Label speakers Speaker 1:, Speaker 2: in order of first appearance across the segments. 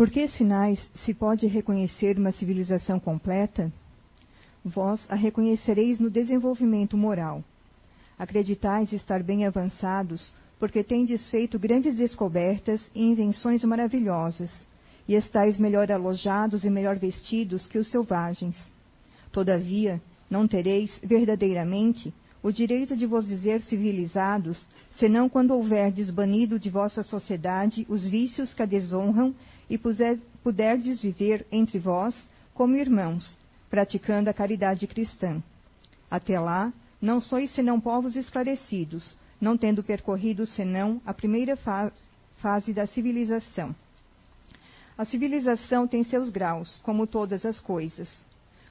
Speaker 1: Por que sinais se pode reconhecer uma civilização completa? Vós a reconhecereis no desenvolvimento moral. Acreditais estar bem avançados, porque tendes feito grandes descobertas e invenções maravilhosas, e estáis melhor alojados e melhor vestidos que os selvagens. Todavia, não tereis, verdadeiramente, o direito de vos dizer civilizados, senão quando houverdes banido de vossa sociedade os vícios que a desonram e puderdes viver entre vós como irmãos, praticando a caridade cristã. Até lá, não sois senão povos esclarecidos, não tendo percorrido senão a primeira fa fase da civilização. A civilização tem seus graus, como todas as coisas.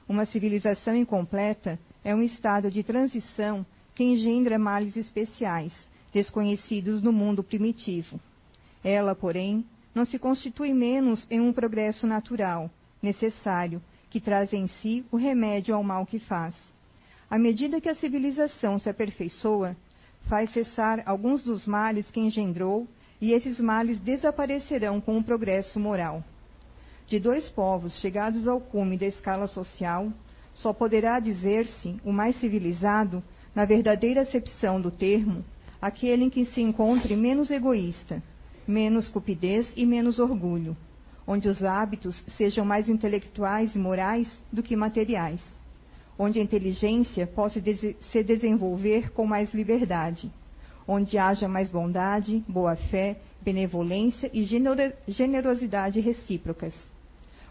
Speaker 1: Uma civilização incompleta é um estado de transição que engendra males especiais, desconhecidos no mundo primitivo. Ela, porém, não se constitui menos em um progresso natural, necessário, que traz em si o remédio ao mal que faz. À medida que a civilização se aperfeiçoa, faz cessar alguns dos males que engendrou, e esses males desaparecerão com o progresso moral. De dois povos chegados ao cume da escala social, só poderá dizer-se o mais civilizado, na verdadeira acepção do termo, aquele em que se encontre menos egoísta, menos cupidez e menos orgulho, onde os hábitos sejam mais intelectuais e morais do que materiais, onde a inteligência possa se desenvolver com mais liberdade, onde haja mais bondade, boa-fé, benevolência e generosidade recíprocas,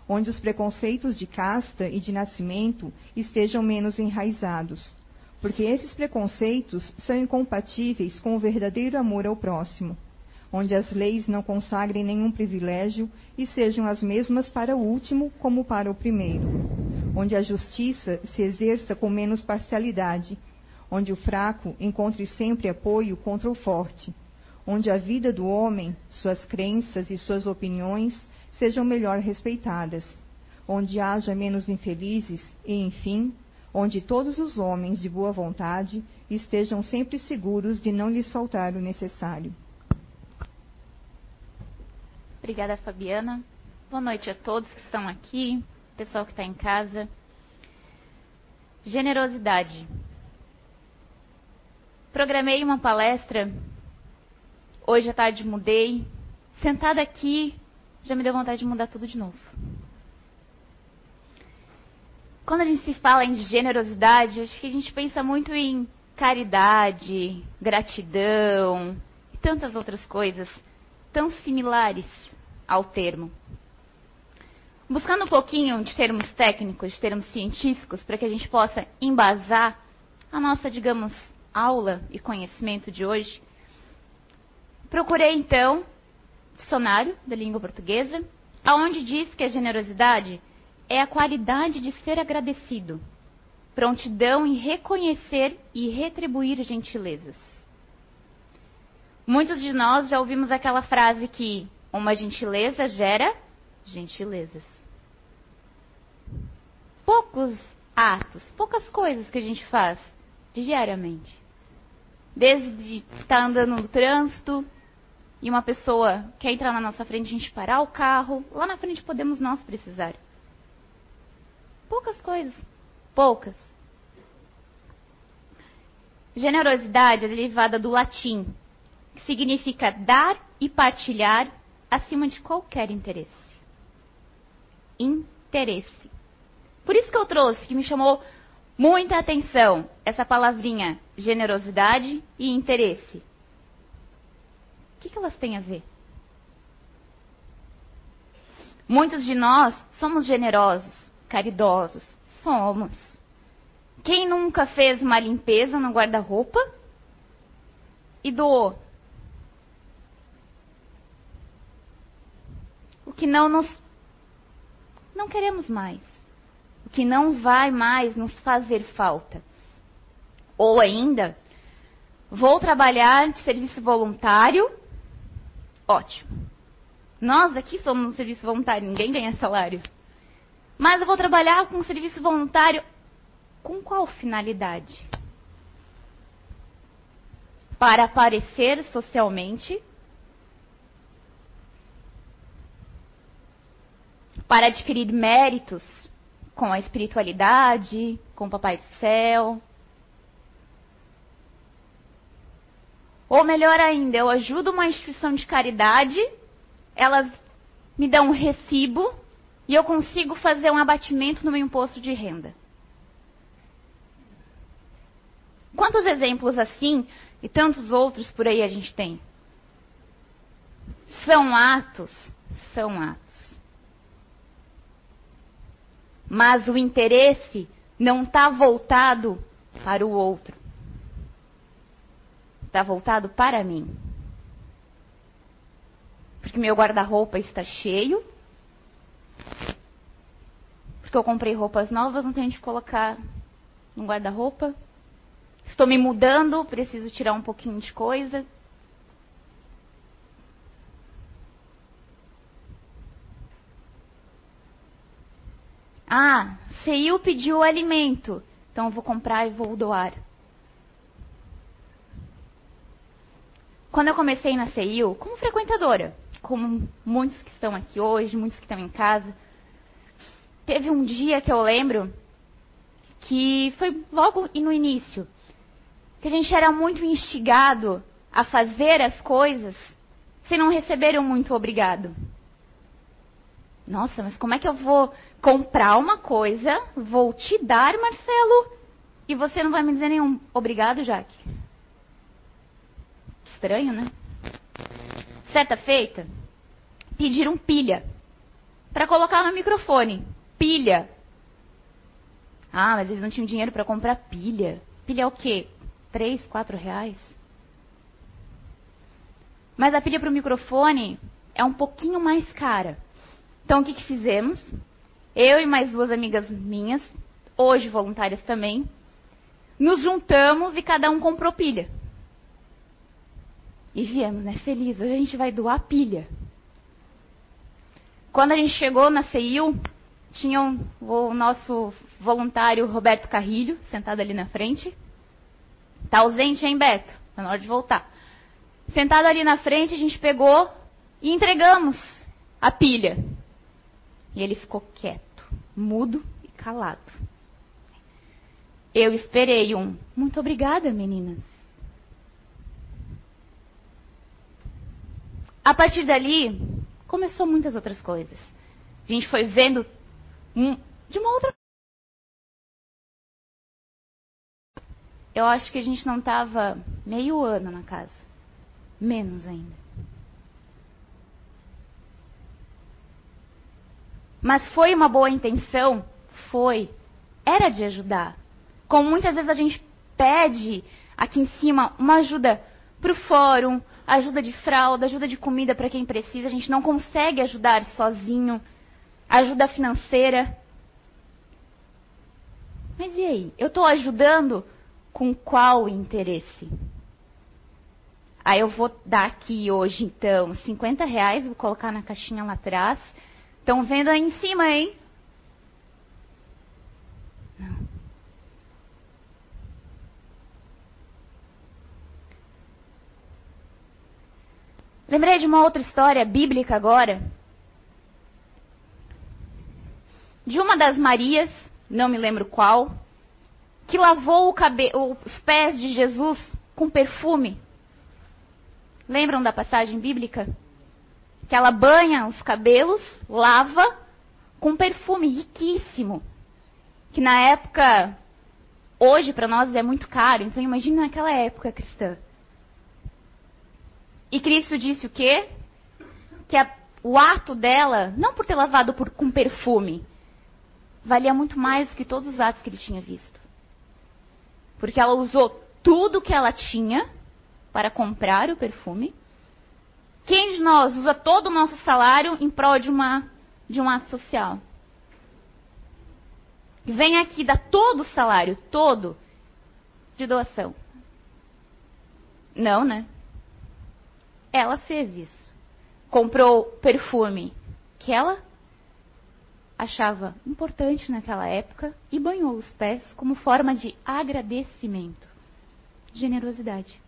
Speaker 1: onde os preconceitos de casta e de nascimento estejam menos enraizados, porque esses preconceitos são incompatíveis com o verdadeiro amor ao próximo onde as leis não consagrem nenhum privilégio e sejam as mesmas para o último como para o primeiro, onde a justiça se exerça com menos parcialidade, onde o fraco encontre sempre apoio contra o forte, onde a vida do homem, suas crenças e suas opiniões sejam melhor respeitadas, onde haja menos infelizes e, enfim, onde todos os homens de boa vontade estejam sempre seguros de não lhes faltar o necessário.
Speaker 2: Obrigada, Fabiana. Boa noite a todos que estão aqui, pessoal que está em casa. Generosidade. Programei uma palestra. Hoje à tarde mudei. Sentada aqui, já me deu vontade de mudar tudo de novo. Quando a gente se fala em generosidade, acho que a gente pensa muito em caridade, gratidão e tantas outras coisas tão similares ao termo. Buscando um pouquinho de termos técnicos, de termos científicos, para que a gente possa embasar a nossa, digamos, aula e conhecimento de hoje, procurei então dicionário da língua portuguesa, aonde diz que a generosidade é a qualidade de ser agradecido, prontidão em reconhecer e retribuir gentilezas. Muitos de nós já ouvimos aquela frase que uma gentileza gera gentilezas. Poucos atos, poucas coisas que a gente faz diariamente. Desde estar andando no trânsito e uma pessoa quer entrar na nossa frente, a gente parar o carro, lá na frente podemos nós precisar. Poucas coisas, poucas. Generosidade é derivada do latim significa dar e partilhar acima de qualquer interesse. Interesse. Por isso que eu trouxe, que me chamou muita atenção, essa palavrinha generosidade e interesse. O que, que elas têm a ver? Muitos de nós somos generosos, caridosos. Somos. Quem nunca fez uma limpeza no guarda-roupa e doou que não nos não queremos mais, o que não vai mais nos fazer falta. Ou ainda, vou trabalhar de serviço voluntário, ótimo. Nós aqui somos um serviço voluntário, ninguém ganha salário. Mas eu vou trabalhar com um serviço voluntário com qual finalidade? Para aparecer socialmente para adquirir méritos com a espiritualidade, com o Papai do Céu. Ou melhor ainda, eu ajudo uma instituição de caridade, elas me dão um recibo e eu consigo fazer um abatimento no meu imposto de renda. Quantos exemplos assim e tantos outros por aí a gente tem? São atos, são atos. Mas o interesse não está voltado para o outro. Está voltado para mim. Porque meu guarda-roupa está cheio. Porque eu comprei roupas novas, não tenho de colocar no guarda-roupa. Estou me mudando, preciso tirar um pouquinho de coisa. Ah, CEIU pediu alimento, então eu vou comprar e vou doar. Quando eu comecei na CEIU, como frequentadora, como muitos que estão aqui hoje, muitos que estão em casa, teve um dia que eu lembro que foi logo no início, que a gente era muito instigado a fazer as coisas se não receber um muito obrigado. Nossa, mas como é que eu vou comprar uma coisa, vou te dar, Marcelo, e você não vai me dizer nenhum obrigado, Jaque? Estranho, né? Certa feita, pediram pilha para colocar no microfone. Pilha. Ah, mas eles não tinham dinheiro para comprar pilha. Pilha é o quê? Três, quatro reais? Mas a pilha para o microfone é um pouquinho mais cara. Então, o que, que fizemos? Eu e mais duas amigas minhas, hoje voluntárias também, nos juntamos e cada um comprou pilha. E viemos, né? Feliz. Hoje a gente vai doar pilha. Quando a gente chegou na CEIU, tinha um, o nosso voluntário Roberto Carrilho, sentado ali na frente. Tá ausente, hein, Beto? Tá na hora de voltar. Sentado ali na frente, a gente pegou e entregamos a pilha. E ele ficou quieto, mudo e calado. Eu esperei um muito obrigada, meninas. A partir dali, começou muitas outras coisas. A gente foi vendo um, de uma outra. Eu acho que a gente não estava meio ano na casa. Menos ainda. Mas foi uma boa intenção? Foi. Era de ajudar. Como muitas vezes a gente pede aqui em cima uma ajuda para o fórum, ajuda de fralda, ajuda de comida para quem precisa, a gente não consegue ajudar sozinho, ajuda financeira. Mas e aí? Eu estou ajudando com qual interesse? Aí eu vou dar aqui hoje, então, 50 reais, vou colocar na caixinha lá atrás. Estão vendo aí em cima, hein? Lembrei de uma outra história bíblica agora. De uma das Marias, não me lembro qual, que lavou os pés de Jesus com perfume. Lembram da passagem bíblica? Que ela banha os cabelos, lava com perfume riquíssimo, que na época hoje para nós é muito caro, então imagine naquela época cristã. E Cristo disse o quê? Que a, o ato dela, não por ter lavado por, com perfume, valia muito mais do que todos os atos que ele tinha visto. Porque ela usou tudo que ela tinha para comprar o perfume quem de nós usa todo o nosso salário em prol de, uma, de um ato social? Vem aqui, dá todo o salário, todo, de doação. Não, né? Ela fez isso. Comprou perfume que ela achava importante naquela época e banhou os pés como forma de agradecimento, generosidade.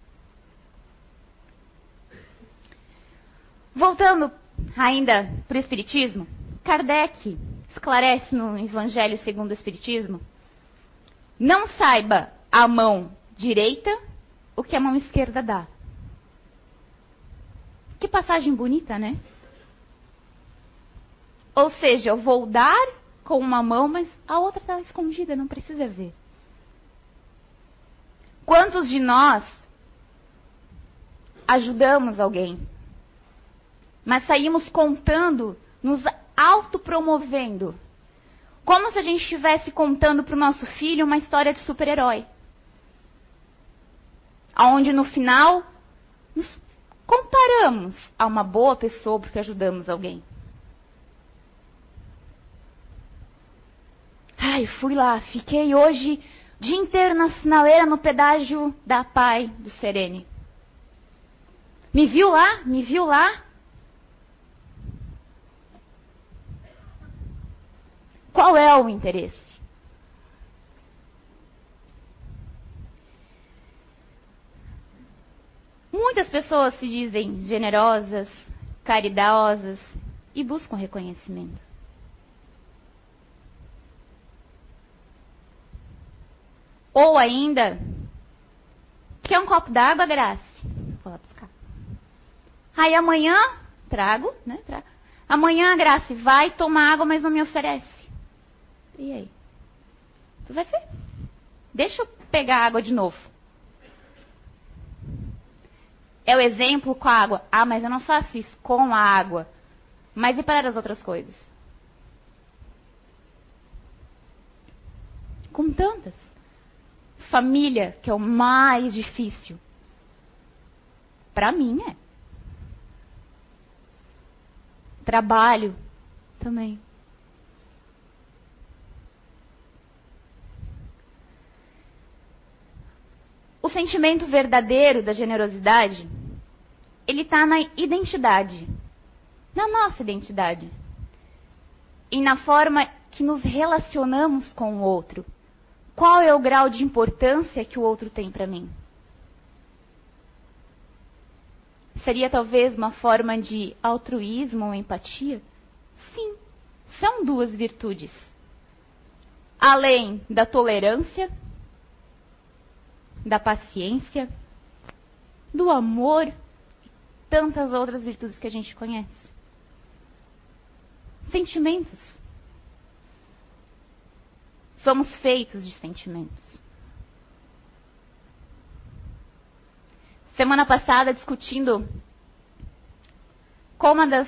Speaker 2: Voltando ainda para o Espiritismo, Kardec esclarece no Evangelho segundo o Espiritismo: não saiba a mão direita o que a mão esquerda dá. Que passagem bonita, né? Ou seja, eu vou dar com uma mão, mas a outra está escondida, não precisa ver. Quantos de nós ajudamos alguém, mas saímos contando, nos autopromovendo, como se a gente estivesse contando para o nosso filho uma história de super-herói. Onde no final nos comparamos a uma boa pessoa porque ajudamos alguém. Ai, fui lá, fiquei hoje o dia inteiro na sinaleira no pedágio da Pai do Serene. Me viu lá? Me viu lá? Qual é o interesse? Muitas pessoas se dizem generosas, caridosas e buscam reconhecimento. Ou ainda, quer um copo d'água, Grace? Vou lá buscar. Aí amanhã, trago, né? Trago. Amanhã, Grace, vai tomar água, mas não me oferece. E aí? Tu vai ver? Deixa eu pegar a água de novo. É o exemplo com a água. Ah, mas eu não faço isso com a água. Mas e para as outras coisas? Com tantas família, que é o mais difícil. Para mim é. Trabalho também. O sentimento verdadeiro da generosidade, ele está na identidade, na nossa identidade. E na forma que nos relacionamos com o outro. Qual é o grau de importância que o outro tem para mim? Seria talvez uma forma de altruísmo ou empatia? Sim, são duas virtudes. Além da tolerância, da paciência, do amor e tantas outras virtudes que a gente conhece. Sentimentos. Somos feitos de sentimentos. Semana passada, discutindo com uma das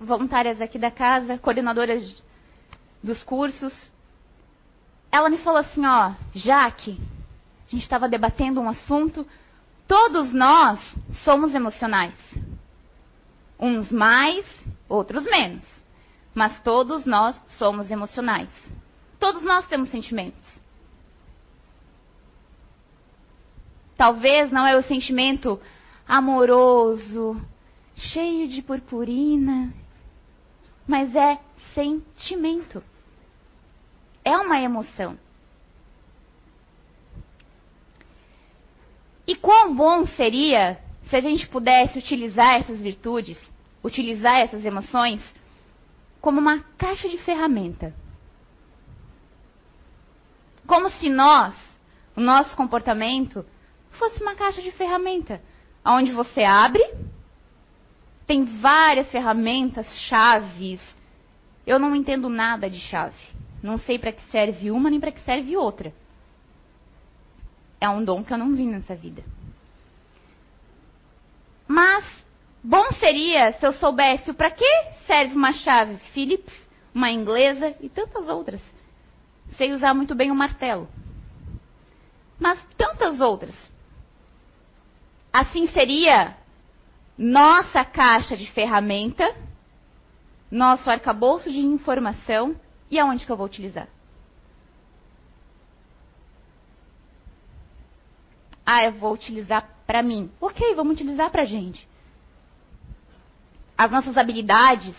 Speaker 2: voluntárias aqui da casa, coordenadoras dos cursos, ela me falou assim: ó, Jaque, gente estava debatendo um assunto, todos nós somos emocionais. Uns mais, outros menos. Mas todos nós somos emocionais. Todos nós temos sentimentos. Talvez não é o sentimento amoroso, cheio de purpurina, mas é sentimento. É uma emoção. E quão bom seria se a gente pudesse utilizar essas virtudes, utilizar essas emoções, como uma caixa de ferramenta. Como se nós, o nosso comportamento, fosse uma caixa de ferramenta, onde você abre, tem várias ferramentas, chaves. Eu não entendo nada de chave. Não sei para que serve uma nem para que serve outra. É um dom que eu não vi nessa vida. Mas bom seria se eu soubesse para que serve uma chave Philips, uma inglesa e tantas outras sei usar muito bem o martelo. Mas tantas outras. Assim seria nossa caixa de ferramenta, nosso arcabouço de informação e aonde que eu vou utilizar. Ah, eu vou utilizar para mim. Ok, vamos utilizar para gente. As nossas habilidades,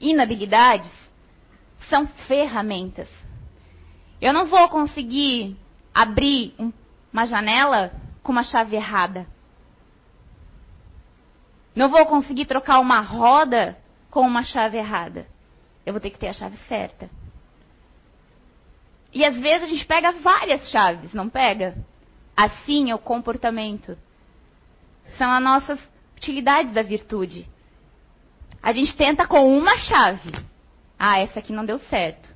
Speaker 2: inabilidades, são ferramentas. Eu não vou conseguir abrir uma janela com uma chave errada. Não vou conseguir trocar uma roda com uma chave errada. eu vou ter que ter a chave certa. E às vezes a gente pega várias chaves, não pega? Assim é o comportamento. São as nossas utilidades da virtude. A gente tenta com uma chave. Ah, essa aqui não deu certo.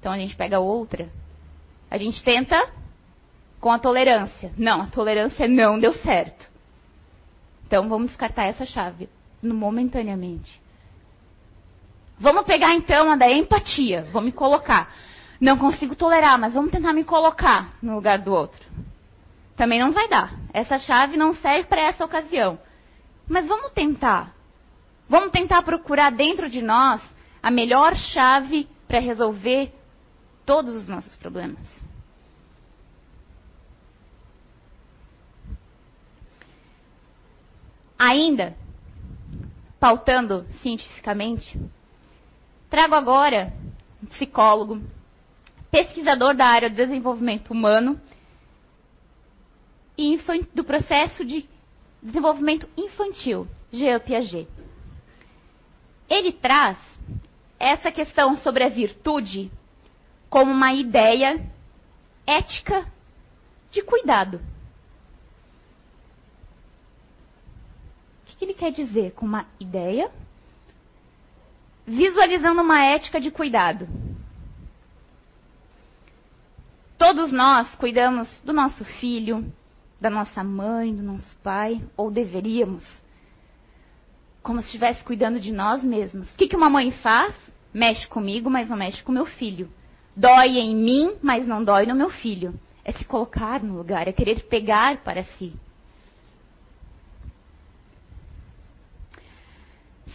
Speaker 2: Então a gente pega outra. A gente tenta com a tolerância. Não, a tolerância não deu certo. Então vamos descartar essa chave momentaneamente. Vamos pegar então a da empatia. Vou me colocar. Não consigo tolerar, mas vamos tentar me colocar no lugar do outro. Também não vai dar. Essa chave não serve para essa ocasião. Mas vamos tentar. Vamos tentar procurar dentro de nós a melhor chave para resolver todos os nossos problemas. Ainda, pautando cientificamente, trago agora um psicólogo, pesquisador da área do desenvolvimento humano do processo de desenvolvimento infantil, Jean Piaget. Ele traz essa questão sobre a virtude como uma ideia ética de cuidado. que ele quer dizer com uma ideia? Visualizando uma ética de cuidado. Todos nós cuidamos do nosso filho, da nossa mãe, do nosso pai, ou deveríamos. Como se estivesse cuidando de nós mesmos. O que, que uma mãe faz? Mexe comigo, mas não mexe com meu filho. Dói em mim, mas não dói no meu filho. É se colocar no lugar, é querer pegar para si.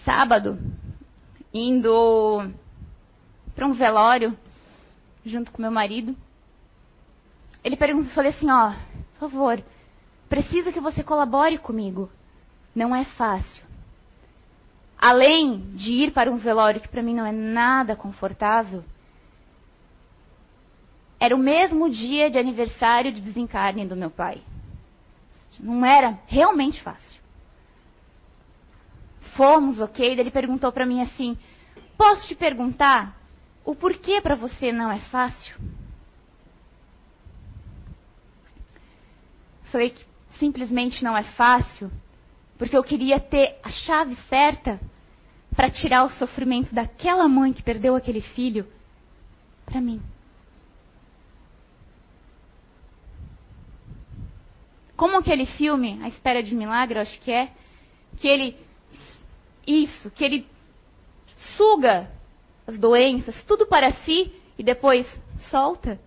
Speaker 2: sábado, indo para um velório, junto com meu marido. Ele perguntou, falei assim, ó, por favor, preciso que você colabore comigo. Não é fácil. Além de ir para um velório que para mim não é nada confortável, era o mesmo dia de aniversário de desencarne do meu pai. Não era realmente fácil fomos, ok? Ele perguntou para mim assim: Posso te perguntar o porquê para você não é fácil? Falei que simplesmente não é fácil, porque eu queria ter a chave certa para tirar o sofrimento daquela mãe que perdeu aquele filho para mim. Como aquele filme, A Espera de Milagre, eu acho que é, que ele isso, que ele suga as doenças, tudo para si e depois solta.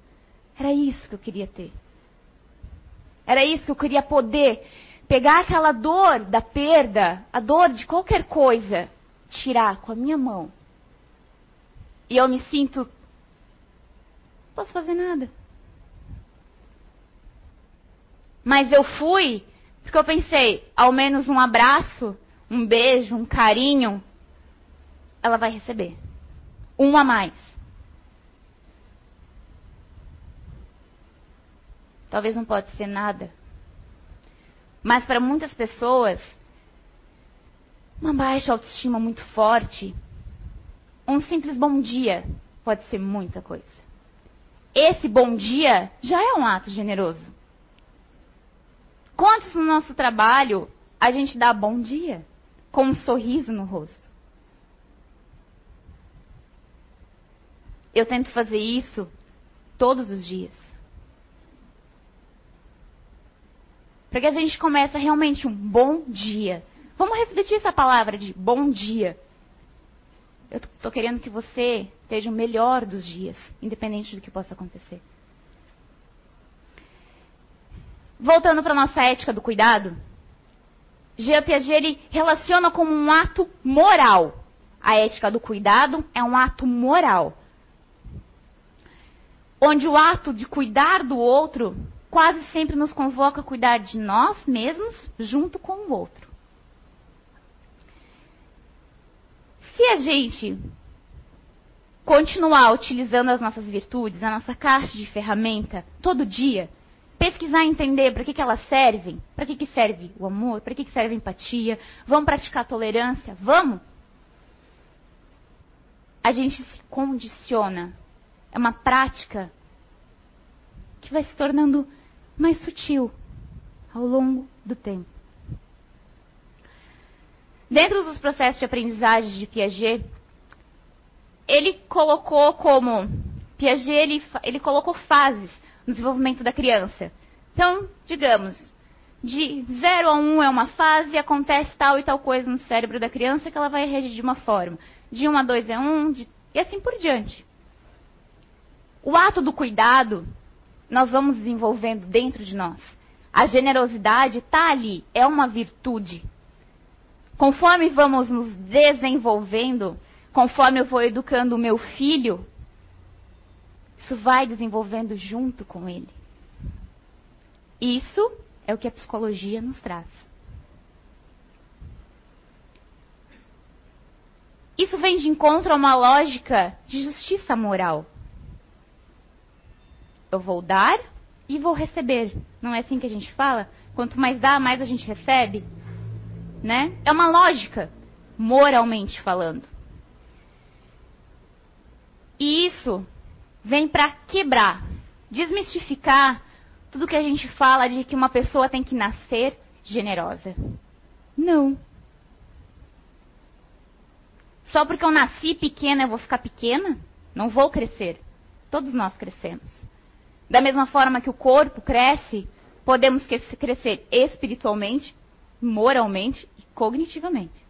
Speaker 2: Era isso que eu queria ter. Era isso que eu queria poder pegar aquela dor da perda, a dor de qualquer coisa, tirar com a minha mão. E eu me sinto. Não posso fazer nada. Mas eu fui porque eu pensei, ao menos um abraço um beijo, um carinho, ela vai receber. Um a mais. Talvez não pode ser nada. Mas para muitas pessoas, uma baixa autoestima muito forte, um simples bom dia pode ser muita coisa. Esse bom dia já é um ato generoso. Quantos no nosso trabalho a gente dá bom dia? com um sorriso no rosto. Eu tento fazer isso todos os dias. Para que a gente comece realmente um bom dia. Vamos refletir essa palavra de bom dia. Eu estou querendo que você esteja o melhor dos dias, independente do que possa acontecer. Voltando para a nossa ética do cuidado, Jean Piaget ele relaciona como um ato moral. A ética do cuidado é um ato moral. Onde o ato de cuidar do outro quase sempre nos convoca a cuidar de nós mesmos junto com o outro. Se a gente continuar utilizando as nossas virtudes, a nossa caixa de ferramenta todo dia, pesquisar e entender para que, que elas servem, para que, que serve o amor, para que, que serve a empatia, vamos praticar a tolerância, vamos? a gente se condiciona. É uma prática que vai se tornando mais sutil ao longo do tempo. Dentro dos processos de aprendizagem de Piaget, ele colocou como Piaget ele, ele colocou fases no desenvolvimento da criança. Então, digamos, de 0 a 1 um é uma fase, acontece tal e tal coisa no cérebro da criança que ela vai reagir de uma forma. De 1 um a 2 é 1, um, de... e assim por diante. O ato do cuidado, nós vamos desenvolvendo dentro de nós. A generosidade está ali, é uma virtude. Conforme vamos nos desenvolvendo, conforme eu vou educando o meu filho, isso vai desenvolvendo junto com ele. Isso é o que a psicologia nos traz. Isso vem de encontro a uma lógica de justiça moral. Eu vou dar e vou receber. Não é assim que a gente fala? Quanto mais dá, mais a gente recebe? Né? É uma lógica, moralmente falando. E isso vem para quebrar, desmistificar tudo que a gente fala de que uma pessoa tem que nascer generosa. Não. Só porque eu nasci pequena eu vou ficar pequena? Não vou crescer. Todos nós crescemos. Da mesma forma que o corpo cresce, podemos crescer espiritualmente, moralmente e cognitivamente.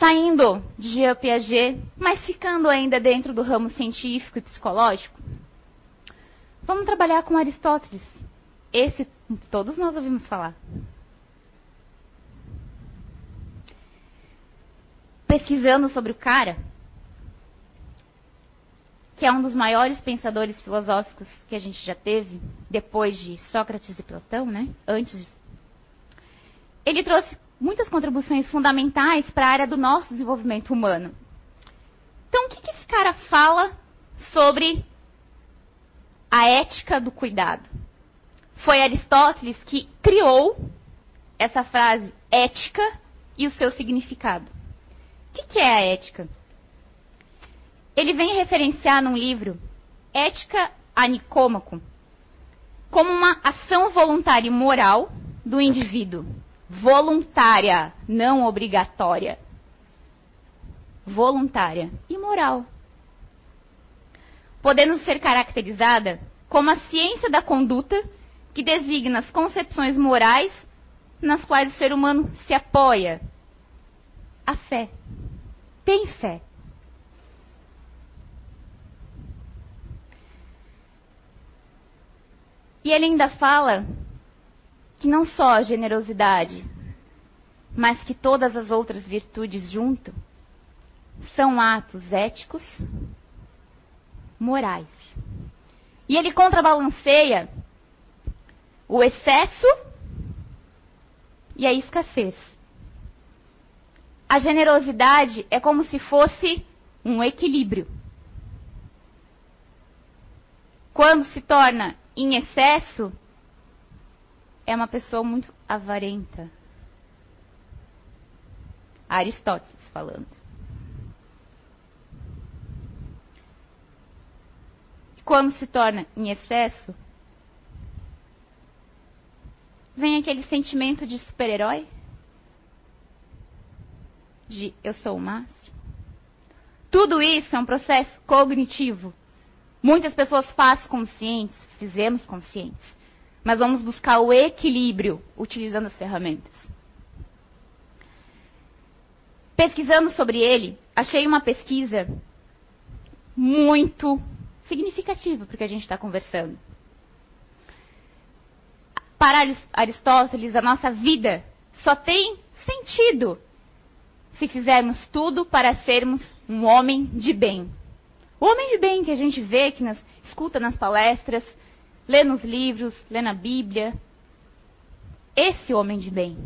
Speaker 2: saindo de Jean Piaget, mas ficando ainda dentro do ramo científico e psicológico, vamos trabalhar com Aristóteles. Esse todos nós ouvimos falar. Pesquisando sobre o cara, que é um dos maiores pensadores filosóficos que a gente já teve, depois de Sócrates e Platão, né? Antes. Ele trouxe muitas contribuições fundamentais para a área do nosso desenvolvimento humano. Então, o que, que esse cara fala sobre a ética do cuidado? Foi Aristóteles que criou essa frase ética e o seu significado. O que, que é a ética? Ele vem referenciar num livro Ética a Nicômaco como uma ação voluntária e moral do indivíduo voluntária, não obrigatória. Voluntária e moral. Podendo ser caracterizada como a ciência da conduta que designa as concepções morais nas quais o ser humano se apoia. A fé. Tem fé. E ele ainda fala que não só a generosidade, mas que todas as outras virtudes junto são atos éticos, morais. E ele contrabalanceia o excesso e a escassez. A generosidade é como se fosse um equilíbrio. Quando se torna em excesso, é uma pessoa muito avarenta. Aristóteles falando. Quando se torna em excesso, vem aquele sentimento de super-herói, de eu sou o máximo. Tudo isso é um processo cognitivo. Muitas pessoas fazem conscientes, fizemos conscientes mas vamos buscar o equilíbrio utilizando as ferramentas. Pesquisando sobre ele, achei uma pesquisa muito significativa porque a gente está conversando. Para Aristóteles, a nossa vida só tem sentido se fizermos tudo para sermos um homem de bem. O homem de bem que a gente vê, que nas, escuta nas palestras, lê nos livros, lê na Bíblia. Esse homem de bem.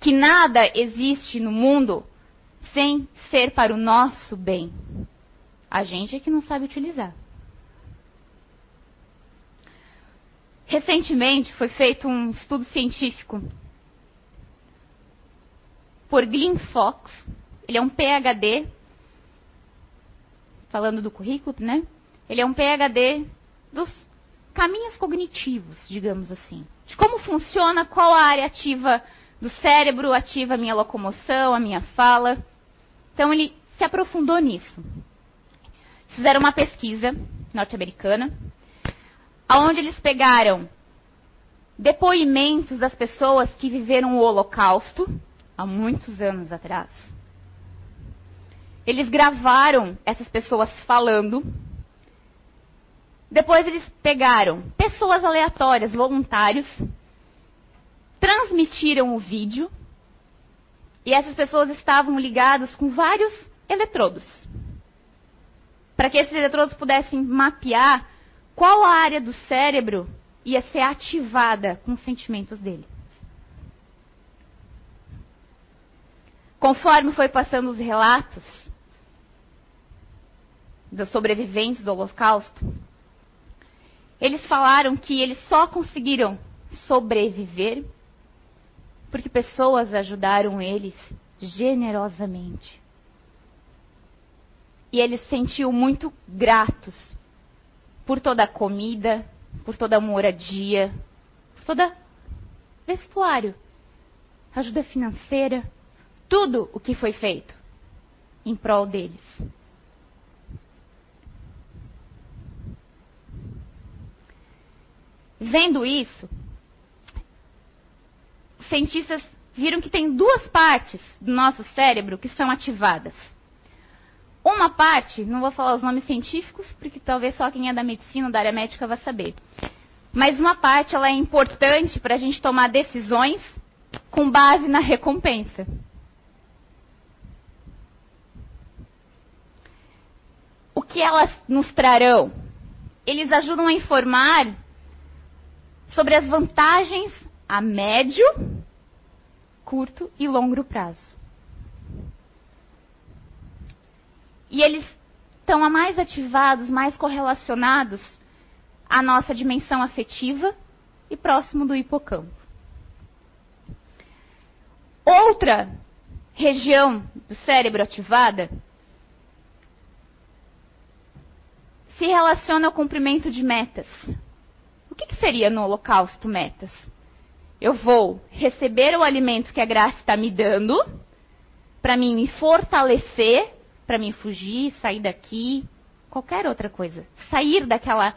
Speaker 2: Que nada existe no mundo sem ser para o nosso bem. A gente é que não sabe utilizar. Recentemente foi feito um estudo científico por Glyn Fox. Ele é um PhD, falando do currículo, né? Ele é um PhD dos caminhos cognitivos, digamos assim. De como funciona, qual a área ativa do cérebro ativa a minha locomoção, a minha fala. Então ele se aprofundou nisso. Fizeram uma pesquisa norte-americana, onde eles pegaram depoimentos das pessoas que viveram o Holocausto há muitos anos atrás. Eles gravaram essas pessoas falando. Depois eles pegaram pessoas aleatórias, voluntários, transmitiram o vídeo e essas pessoas estavam ligadas com vários eletrodos. Para que esses eletrodos pudessem mapear qual área do cérebro ia ser ativada com os sentimentos dele. Conforme foi passando os relatos dos sobreviventes do Holocausto, eles falaram que eles só conseguiram sobreviver porque pessoas ajudaram eles generosamente. E eles se sentiam muito gratos por toda a comida, por toda a moradia, por toda vestuário, ajuda financeira, tudo o que foi feito em prol deles. Vendo isso, cientistas viram que tem duas partes do nosso cérebro que são ativadas. Uma parte, não vou falar os nomes científicos, porque talvez só quem é da medicina, da área médica, vai saber. Mas uma parte ela é importante para a gente tomar decisões com base na recompensa. O que elas nos trarão? Eles ajudam a informar sobre as vantagens a médio, curto e longo prazo. E eles estão mais ativados, mais correlacionados à nossa dimensão afetiva e próximo do hipocampo. Outra região do cérebro ativada se relaciona ao cumprimento de metas. Que, que seria no holocausto metas? Eu vou receber o alimento que a graça está me dando, para mim me fortalecer, para mim fugir, sair daqui, qualquer outra coisa. Sair daquela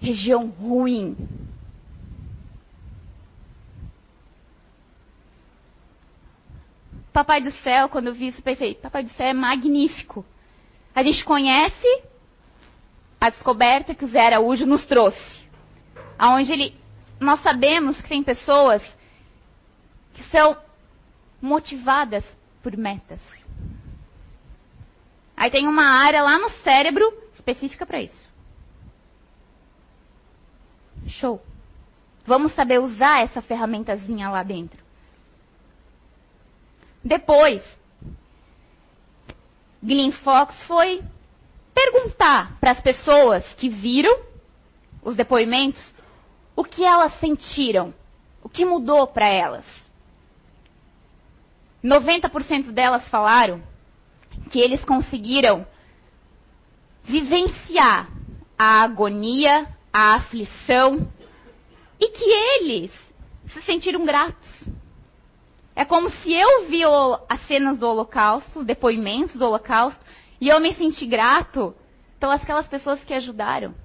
Speaker 2: região ruim. Papai do céu, quando eu vi isso, pensei, Papai do céu é magnífico. A gente conhece a descoberta que o Zé Araújo nos trouxe. Aonde ele nós sabemos que tem pessoas que são motivadas por metas. Aí tem uma área lá no cérebro específica para isso. Show. Vamos saber usar essa ferramentazinha lá dentro. Depois, Glenn Fox foi perguntar para as pessoas que viram os depoimentos o que elas sentiram? O que mudou para elas? 90% delas falaram que eles conseguiram vivenciar a agonia, a aflição e que eles se sentiram gratos. É como se eu vi as cenas do Holocausto, os depoimentos do Holocausto, e eu me senti grato pelas aquelas pessoas que ajudaram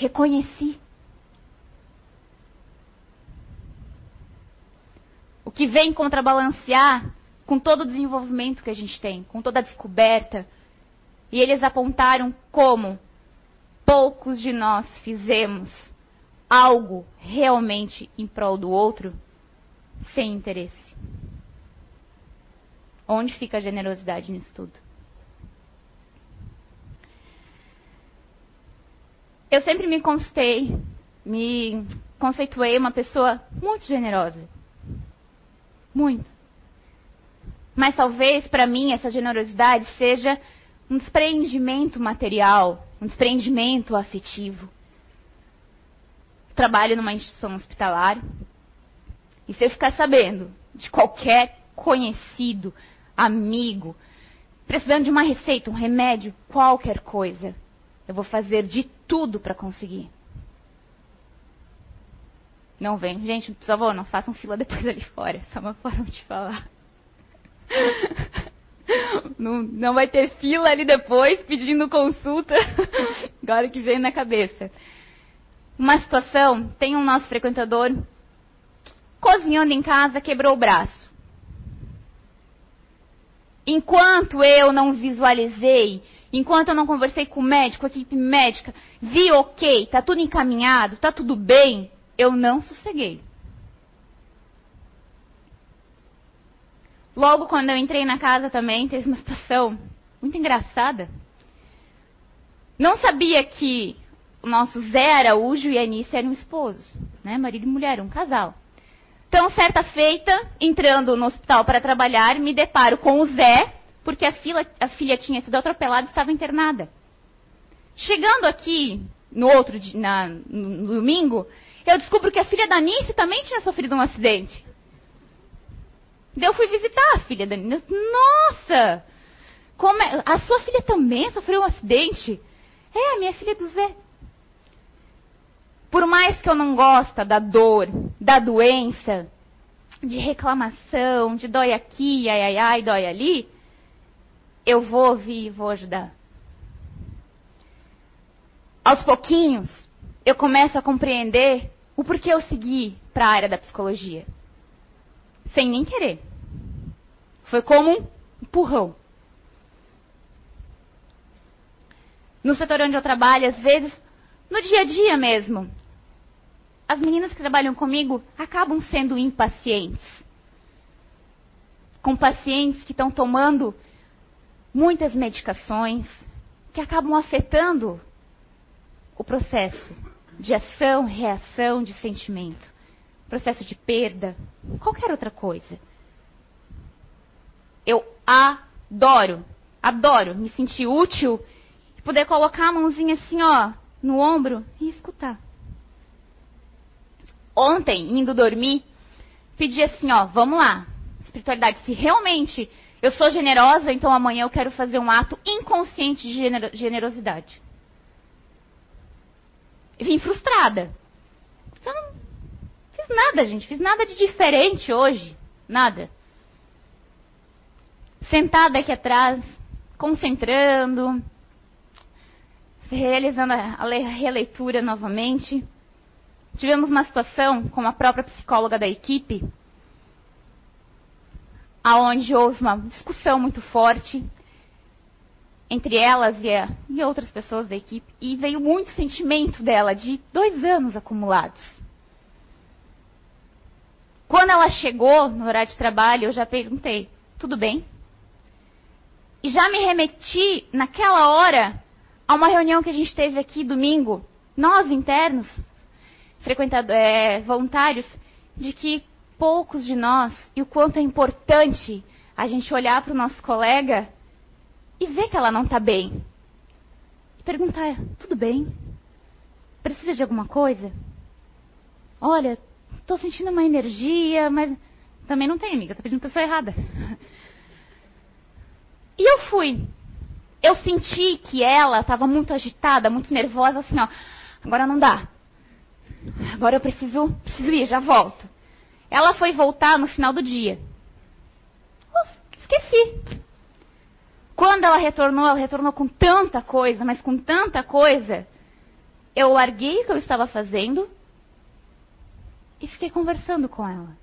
Speaker 2: reconheci. O que vem contrabalancear com todo o desenvolvimento que a gente tem, com toda a descoberta. E eles apontaram como poucos de nós fizemos algo realmente em prol do outro sem interesse. Onde fica a generosidade nisso tudo? Eu sempre me constei, me conceituei uma pessoa muito generosa. Muito. Mas talvez para mim essa generosidade seja um desprendimento material, um desprendimento afetivo. trabalho numa instituição hospitalar. E se eu ficar sabendo de qualquer conhecido, amigo, precisando de uma receita, um remédio, qualquer coisa. Eu vou fazer de tudo para conseguir. Não vem. Gente, por favor, não façam fila depois ali fora. Só uma forma de falar. Não, não vai ter fila ali depois pedindo consulta. Agora que vem na cabeça. Uma situação, tem um nosso frequentador cozinhando em casa, quebrou o braço. Enquanto eu não visualizei, enquanto eu não conversei com o médico, a equipe médica, vi ok, tá tudo encaminhado, tá tudo bem, eu não sosseguei. Logo quando eu entrei na casa também, teve uma situação muito engraçada. Não sabia que o nosso Zé Araújo e a Anice eram esposos, né? Marido e mulher, um casal. Então, certa feita, entrando no hospital para trabalhar, me deparo com o Zé, porque a, fila, a filha tinha sido atropelada e estava internada. Chegando aqui, no outro na, no domingo, eu descubro que a filha da Anice também tinha sofrido um acidente. Eu fui visitar a filha da Anice. Nossa! É? A sua filha também sofreu um acidente? É, a minha filha é do Zé. Por mais que eu não goste da dor, da doença, de reclamação, de dói aqui, ai, ai, ai, dói ali, eu vou ouvir e vou ajudar. Aos pouquinhos, eu começo a compreender o porquê eu segui para a área da psicologia. Sem nem querer. Foi como um empurrão. No setor onde eu trabalho, às vezes, no dia a dia mesmo, as meninas que trabalham comigo acabam sendo impacientes. Com pacientes que estão tomando muitas medicações, que acabam afetando o processo de ação, reação, de sentimento, processo de perda, qualquer outra coisa. Eu adoro, adoro me sentir útil e poder colocar a mãozinha assim, ó, no ombro e escutar. Ontem, indo dormir, pedi assim, ó, vamos lá, espiritualidade, se realmente eu sou generosa, então amanhã eu quero fazer um ato inconsciente de generosidade vim frustrada. Eu não fiz nada, gente. Fiz nada de diferente hoje. Nada. Sentada aqui atrás, concentrando, realizando a releitura novamente. Tivemos uma situação com a própria psicóloga da equipe, aonde houve uma discussão muito forte entre elas e, a, e outras pessoas da equipe, e veio muito sentimento dela, de dois anos acumulados. Quando ela chegou no horário de trabalho, eu já perguntei: tudo bem? E já me remeti, naquela hora, a uma reunião que a gente teve aqui domingo, nós internos, é, voluntários, de que poucos de nós, e o quanto é importante a gente olhar para o nosso colega e ver que ela não está bem. E perguntar: tudo bem? Precisa de alguma coisa? Olha, estou sentindo uma energia, mas também não tem, amiga, está pedindo pessoa errada. E eu fui. Eu senti que ela estava muito agitada, muito nervosa, assim, ó. Agora não dá. Agora eu preciso, preciso ir, já volto. Ela foi voltar no final do dia. Esqueci. Quando ela retornou, ela retornou com tanta coisa, mas com tanta coisa, eu larguei o que eu estava fazendo e fiquei conversando com ela.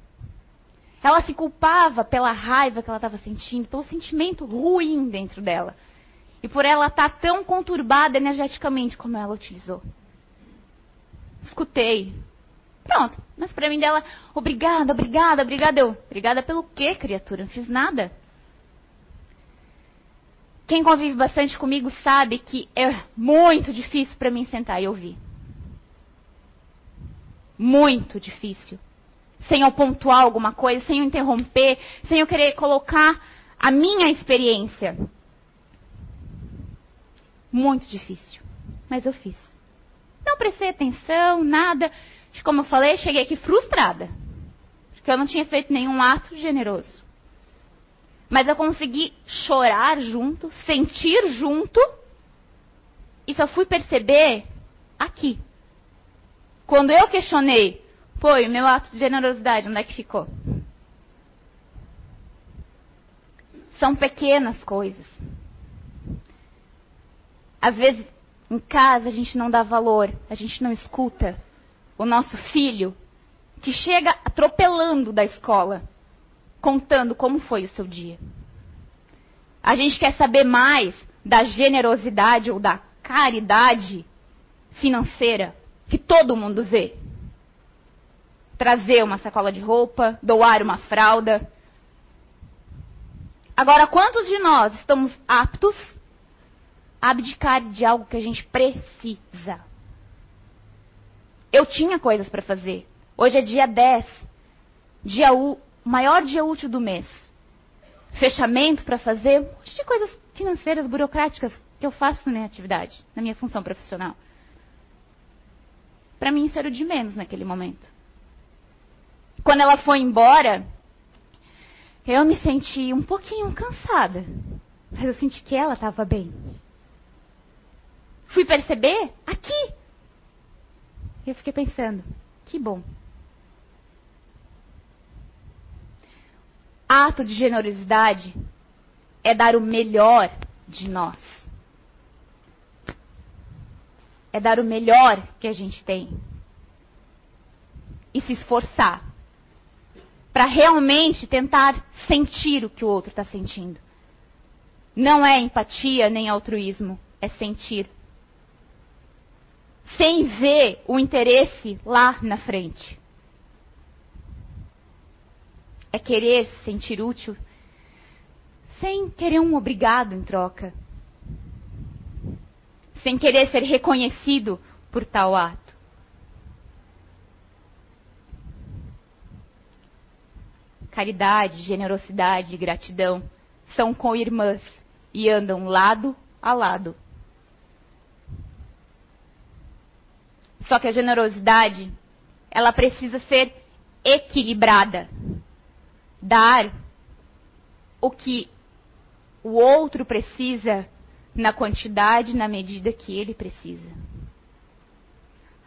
Speaker 2: Ela se culpava pela raiva que ela estava sentindo, pelo sentimento ruim dentro dela. E por ela estar tão conturbada energeticamente como ela utilizou. Escutei. Pronto. Mas para mim dela, obrigada, obrigada, obrigada. Eu, obrigada pelo quê, criatura? Não fiz nada. Quem convive bastante comigo sabe que é muito difícil para mim sentar e ouvir. Muito difícil. Sem eu pontuar alguma coisa, sem eu interromper, sem eu querer colocar a minha experiência. Muito difícil. Mas eu fiz. Não prestei atenção, nada. Como eu falei, cheguei aqui frustrada. que eu não tinha feito nenhum ato generoso. Mas eu consegui chorar junto, sentir junto, e só fui perceber aqui. Quando eu questionei, foi o meu ato de generosidade, onde é que ficou? São pequenas coisas. Às vezes, em casa, a gente não dá valor, a gente não escuta o nosso filho que chega atropelando da escola, contando como foi o seu dia. A gente quer saber mais da generosidade ou da caridade financeira que todo mundo vê. Trazer uma sacola de roupa, doar uma fralda. Agora, quantos de nós estamos aptos a abdicar de algo que a gente precisa? Eu tinha coisas para fazer. Hoje é dia 10, dia u, maior dia útil do mês. Fechamento para fazer, um monte de coisas financeiras, burocráticas que eu faço na minha atividade, na minha função profissional. Para mim isso era o de menos naquele momento. Quando ela foi embora, eu me senti um pouquinho cansada. Mas eu senti que ela estava bem. Fui perceber aqui. Eu fiquei pensando, que bom. Ato de generosidade é dar o melhor de nós é dar o melhor que a gente tem e se esforçar para realmente tentar sentir o que o outro está sentindo. Não é empatia nem altruísmo, é sentir. Sem ver o interesse lá na frente. É querer se sentir útil sem querer um obrigado em troca sem querer ser reconhecido por tal ato. Caridade, generosidade e gratidão são co-irmãs e andam lado a lado. Só que a generosidade, ela precisa ser equilibrada. Dar o que o outro precisa na quantidade, na medida que ele precisa.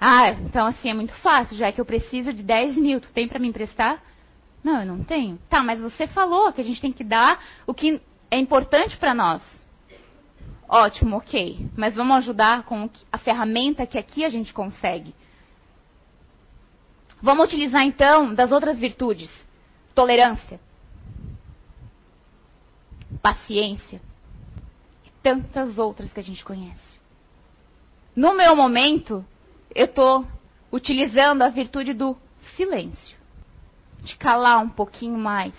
Speaker 2: Ah, então assim é muito fácil, já que eu preciso de 10 mil, tu tem para me emprestar? Não, eu não tenho. Tá, mas você falou que a gente tem que dar o que é importante para nós. Ótimo, ok. Mas vamos ajudar com a ferramenta que aqui a gente consegue. Vamos utilizar então das outras virtudes: tolerância, paciência, tantas outras que a gente conhece. No meu momento, eu estou utilizando a virtude do silêncio, de calar um pouquinho mais,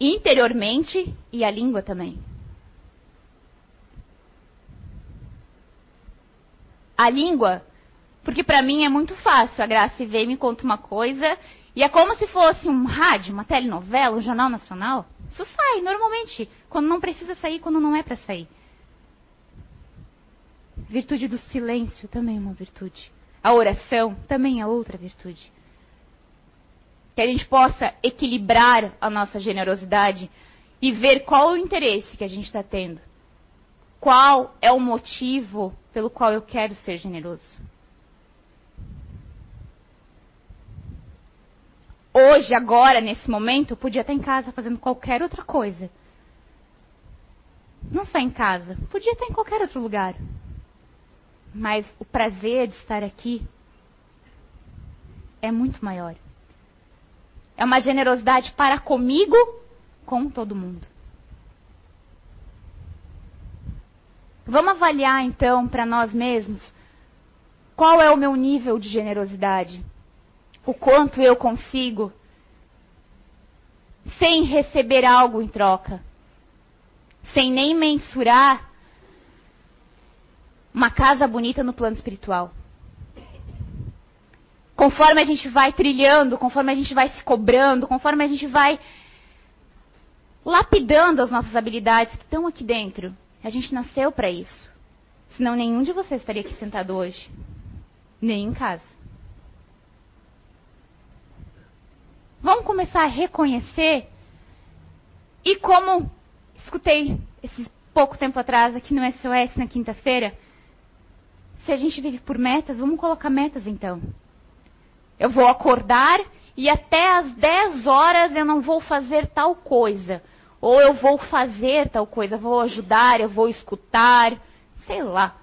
Speaker 2: interiormente e a língua também. A língua, porque para mim é muito fácil. A Graça vem e me conta uma coisa e é como se fosse um rádio, uma telenovela, um jornal nacional. Isso sai normalmente, quando não precisa sair, quando não é para sair. Virtude do silêncio também é uma virtude. A oração também é outra virtude. Que a gente possa equilibrar a nossa generosidade e ver qual o interesse que a gente está tendo. Qual é o motivo pelo qual eu quero ser generoso. Hoje, agora, nesse momento, eu podia estar em casa fazendo qualquer outra coisa. Não só em casa, podia estar em qualquer outro lugar mas o prazer de estar aqui é muito maior. É uma generosidade para comigo, com todo mundo. Vamos avaliar então para nós mesmos qual é o meu nível de generosidade, o quanto eu consigo sem receber algo em troca, sem nem mensurar uma casa bonita no plano espiritual. Conforme a gente vai trilhando, conforme a gente vai se cobrando, conforme a gente vai lapidando as nossas habilidades que estão aqui dentro, a gente nasceu para isso. Senão nenhum de vocês estaria aqui sentado hoje, nem em casa. Vamos começar a reconhecer e como escutei esse pouco tempo atrás aqui no SOS na quinta-feira, se a gente vive por metas, vamos colocar metas então. Eu vou acordar e até às 10 horas eu não vou fazer tal coisa. Ou eu vou fazer tal coisa, vou ajudar, eu vou escutar, sei lá.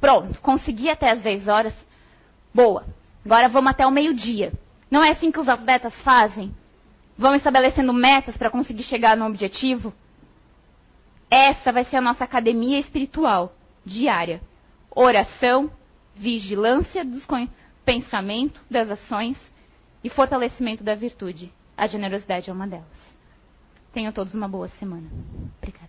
Speaker 2: Pronto, consegui até às 10 horas. Boa. Agora vamos até o meio-dia. Não é assim que os atletas fazem? Vão estabelecendo metas para conseguir chegar no objetivo? Essa vai ser a nossa academia espiritual diária. Oração, vigilância dos pensamento, das ações e fortalecimento da virtude. A generosidade é uma delas. Tenham todos uma boa semana. Obrigada.